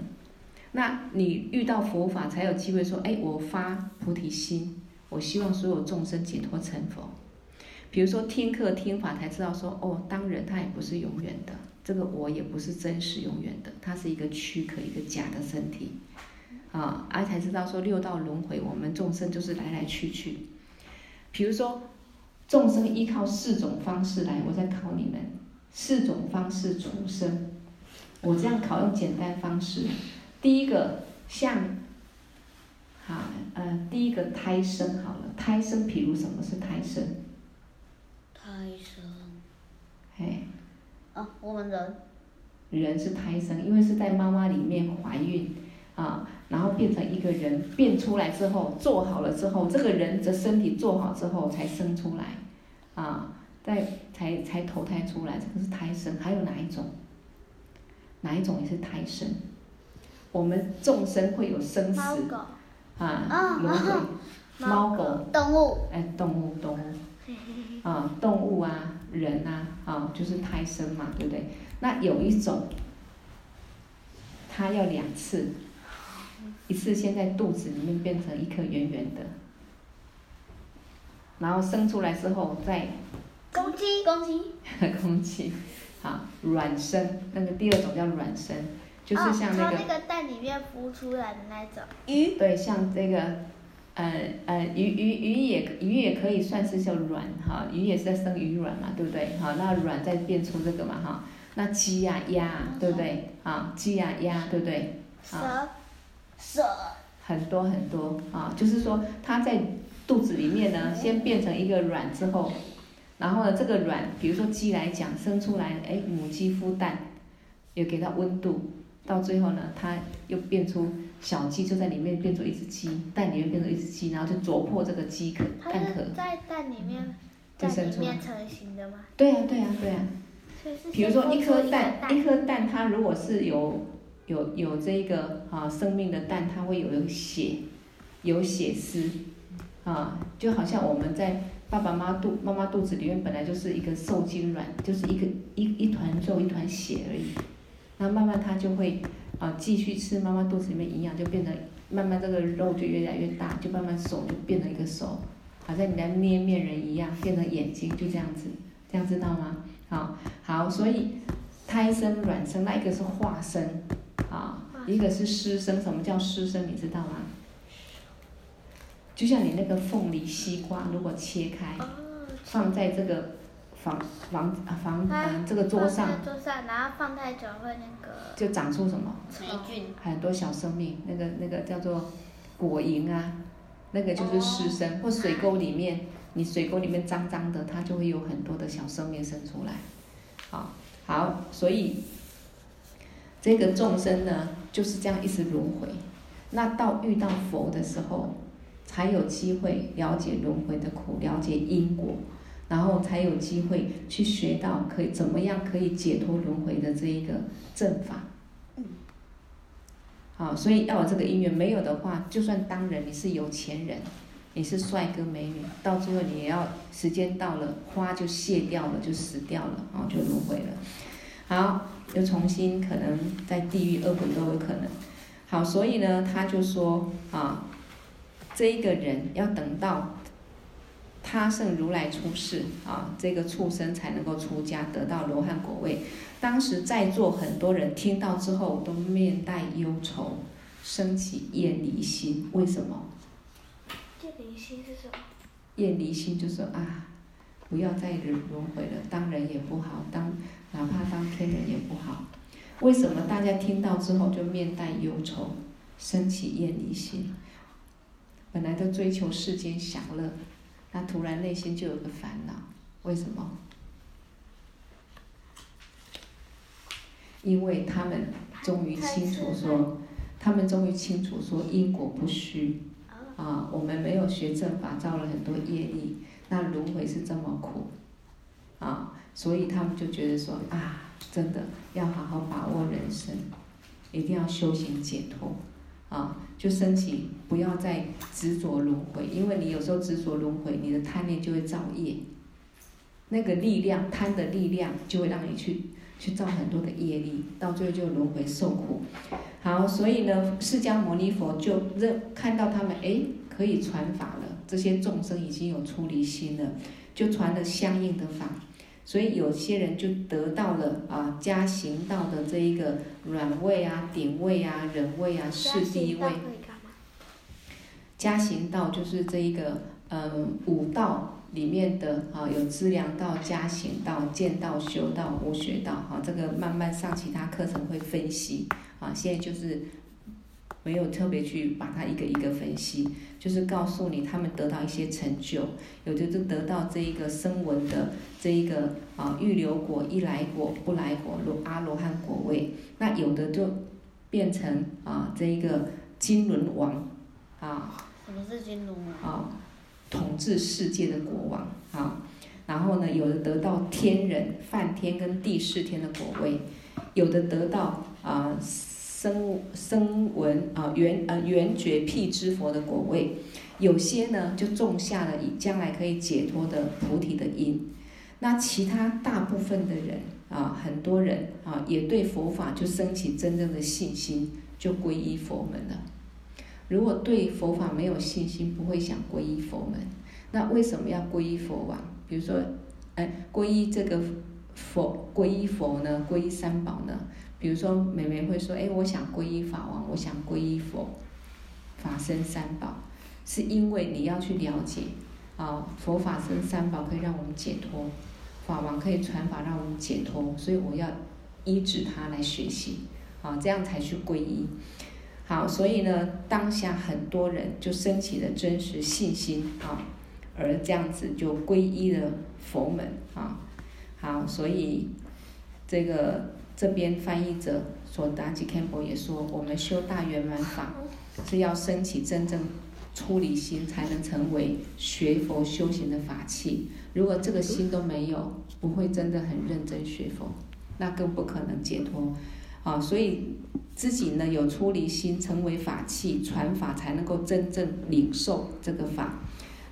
Speaker 1: 那你遇到佛法，才有机会说：哎，我发菩提心，我希望所有众生解脱成佛。比如说听课听法才知道说哦，当人他也不是永远的，这个我也不是真实永远的，它是一个躯壳，一个假的身体，啊，而才知道说六道轮回，我们众生就是来来去去。比如说众生依靠四种方式来，我在考你们四种方式出生，我这样考用简单方式，第一个像，好，呃，第一个胎生好了，胎生，比如什么是胎生？嘿，
Speaker 3: 哦，我们人，
Speaker 1: 人是胎生，因为是在妈妈里面怀孕啊，然后变成一个人，变出来之后做好了之后，这个人的身体做好之后才生出来，啊，再才才投胎出来，这个是胎生。还有哪一种？哪一种也是胎生？我们众生会有生死，啊，轮回，猫狗，
Speaker 3: 动物，
Speaker 1: 哎，动物，动物。啊，动物啊，人呐，啊，就是胎生嘛，对不对？那有一种，它要两次，一次先在肚子里面变成一颗圆圆的，然后生出来之后再，
Speaker 3: 公鸡，公鸡，<laughs>
Speaker 1: 公鸡，好，卵生，那个第二种叫卵生，就是像那个，
Speaker 3: 哦、那个蛋里面孵出来的那种
Speaker 1: 鱼，对，像这个。呃呃鱼鱼鱼也鱼也可以算是叫卵哈，鱼也是在生鱼卵嘛，对不对？好，那卵再变出这个嘛哈，那鸡呀鸭对不对？啊鸡呀鸭对不对？
Speaker 3: 蛇蛇
Speaker 1: 很多很多啊，就是说它在肚子里面呢，先变成一个卵之后，然后呢这个卵，比如说鸡来讲生出来，哎母鸡孵蛋，有给它温度，到最后呢它又变出。小鸡就在里面变成一只鸡，蛋里面变成一只鸡，然后就啄破这个鸡壳蛋壳。
Speaker 3: 在蛋里面，
Speaker 1: 就生出来。
Speaker 3: 成型的吗？
Speaker 1: 对呀、啊、对呀、啊、对呀、啊。比如说一颗蛋，一颗蛋它如果是有有有这一个啊生命的蛋，它会有有血，有血丝，啊，就好像我们在爸爸妈妈肚妈妈肚子里面本来就是一个受精卵，就是一个一一团肉一团血而已，那慢慢它就会。啊，继续吃妈妈肚子里面营养，就变得慢慢这个肉就越来越大，就慢慢手就变成一个手，好像你在捏面人一样，变成眼睛，就这样子，这样知道吗？好，好，所以胎生卵生，那一个是化生，啊，一个是湿生。什么叫湿生？你知道吗？就像你那个凤梨、西瓜，如果切开，放在这个。房房房房这个桌上，
Speaker 3: 桌上，然后放太久会那个，
Speaker 1: 就长出什么？
Speaker 3: 霉菌。
Speaker 1: 很多小生命，那个那个叫做果蝇啊，那个就是湿生。哦、或水沟里面，你水沟里面脏脏的，它就会有很多的小生命生出来。好，好，所以这个众生呢，就是这样一直轮回。那到遇到佛的时候，才有机会了解轮回的苦，了解因果。然后才有机会去学到可以怎么样可以解脱轮回的这一个正法。好，所以要有这个因缘，没有的话，就算当人你是有钱人，你是帅哥美女，到最后你也要时间到了，花就谢掉了，就死掉了，啊，就轮回了。好，又重新可能在地狱、恶鬼都有可能。好，所以呢，他就说啊，这一个人要等到。他胜如来出世啊，这个畜生才能够出家得到罗汉果位。当时在座很多人听到之后都面带忧愁，升起厌离心。为什么？
Speaker 3: 厌离心是什么？
Speaker 1: 厌离心就是啊，不要再轮轮回了，当人也不好，当哪怕当天人也不好。为什么大家听到之后就面带忧愁，升起厌离心？本来都追求世间享乐。他突然内心就有个烦恼，为什么？因为他们终于清楚说，他们终于清楚说因果不虚，啊，我们没有学正法，造了很多业力，那轮回是这么苦，啊，所以他们就觉得说啊，真的要好好把握人生，一定要修行解脱。啊，就升起，不要再执着轮回，因为你有时候执着轮回，你的贪念就会造业。那个力量，贪的力量，就会让你去去造很多的业力，到最后就轮回受苦。好，所以呢，释迦牟尼佛就认看到他们，哎，可以传法了，这些众生已经有出离心了，就传了相应的法。所以有些人就得到了啊，加行道的这一个软位啊、顶位啊、忍位啊、是第一位。加行道就是这一个嗯五道里面的啊，有资粮道、加行道、见道、修道、无学道哈，这个慢慢上其他课程会分析啊，现在就是。没有特别去把它一个一个分析，就是告诉你他们得到一些成就，有的就得到这一个声闻的这一个啊预流果、一来果、不来果、罗阿罗汉果位，那有的就变成啊这一个金轮王啊。
Speaker 3: 什么是金轮王？
Speaker 1: 啊，统治世界的国王啊。然后呢，有的得到天人、梵天跟帝释天的果位，有的得到啊。声声闻啊，缘呃缘觉辟支佛的果位，有些呢就种下了以将来可以解脱的菩提的因。那其他大部分的人啊，很多人啊，也对佛法就升起真正的信心，就皈依佛门了。如果对佛法没有信心，不会想皈依佛门。那为什么要皈依佛王？比如说，哎，皈依这个佛，皈依佛呢？皈依三宝呢？比如说，妹妹会说：“哎，我想皈依法王，我想皈依佛，法身三宝。”是因为你要去了解，啊，佛法僧三宝可以让我们解脱，法王可以传法让我们解脱，所以我要依止他来学习，啊，这样才去皈依。好，所以呢，当下很多人就升起了真实信心啊，而这样子就皈依了佛门啊。好，所以这个这边翻译者索达吉堪布也说，我们修大圆满法是要升起真正出离心，才能成为学佛修行的法器。如果这个心都没有，不会真的很认真学佛，那更不可能解脱。啊，所以自己呢有出离心，成为法器传法，才能够真正领受这个法。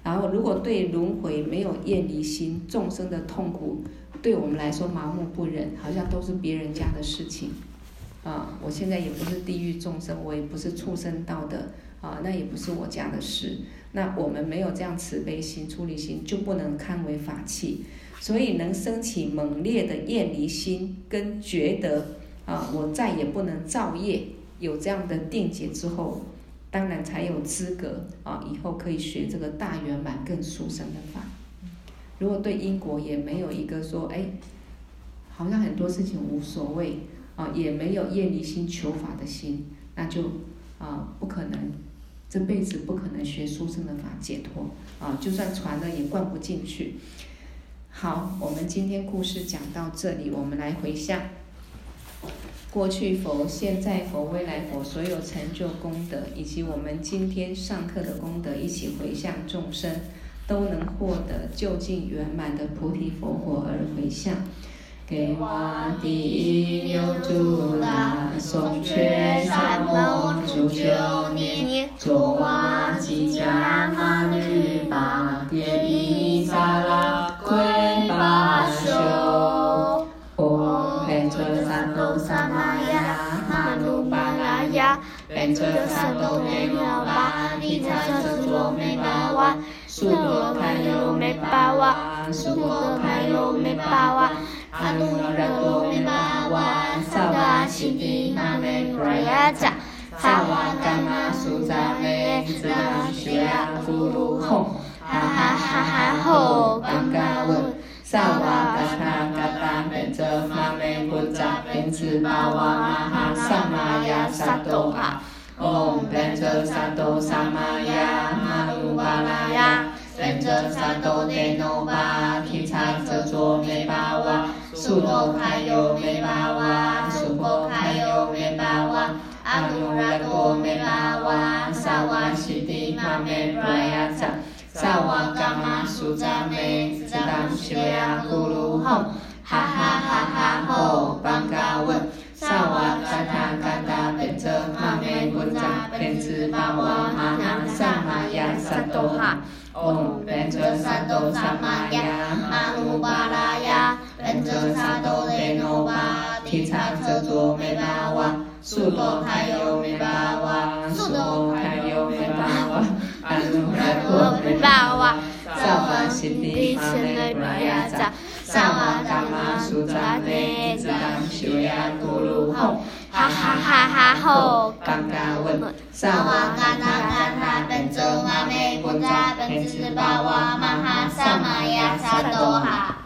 Speaker 1: 然后，如果对轮回没有厌离心，众生的痛苦对我们来说麻木不忍，好像都是别人家的事情。啊，我现在也不是地狱众生，我也不是畜生道的，啊，那也不是我家的事。那我们没有这样慈悲心、出离心，就不能堪为法器。所以，能升起猛烈的厌离心，跟觉得。啊，我再也不能造业，有这样的定解之后，当然才有资格啊，以后可以学这个大圆满更殊胜的法。如果对因果也没有一个说，哎，好像很多事情无所谓啊，也没有厌离心求法的心，那就啊不可能，这辈子不可能学殊胜的法解脱啊，就算传了也灌不进去。好，我们今天故事讲到这里，我们来回向。过去佛、现在佛、未来佛所有成就功德，以及我们今天上课的功德，一起回向众生，都能获得究竟圆满的菩提佛果而回向。给瓦第一牛犊拉，松却萨摩主求尼，卓瓦吉迦玛律巴，耶伊拉呀，本车萨埵内罗巴，提察车卓美巴哇，苏多堪尤美巴哇，苏多堪尤美巴哇，阿努拉多美巴哇，萨瓦西提玛美布拉雅扎，萨瓦伽玛苏扎美，兹当须呀呼噜吽，哈哈哈哈吼，刚刚问。萨瓦嘎他嘎达本遮玛美布扎本兹巴哇玛哈萨玛呀萨埵哈，唵本遮萨埵萨玛呀玛努巴拉呀，本遮萨埵内罗巴提察车卓美巴哇，苏多堪尤美巴哇，苏婆堪尤美巴哇，阿努拉多美巴哇，萨瓦西提玛美布拉雅扎。萨瓦伽玛苏扎美，兹当须呀呼噜吽，哈哈哈哈吼，邦嘎问，萨瓦嘎他嘎达本遮玛美布扎本兹巴哇玛哈萨玛呀萨埵哈，唵本遮萨埵萨玛呀玛努巴拉呀，本遮萨埵内罗巴提察车卓美巴哇，苏多堪尤美巴哇，苏多堪尤美巴。瓦西提玛美布拉雅扎，萨瓦伽玛苏扎美，兹当须呀呼噜吽，哈哈哈哈吼，刚刚问，萨瓦嘎那嘎那本遮玛美布扎本兹巴哇玛哈萨玛呀萨多哈。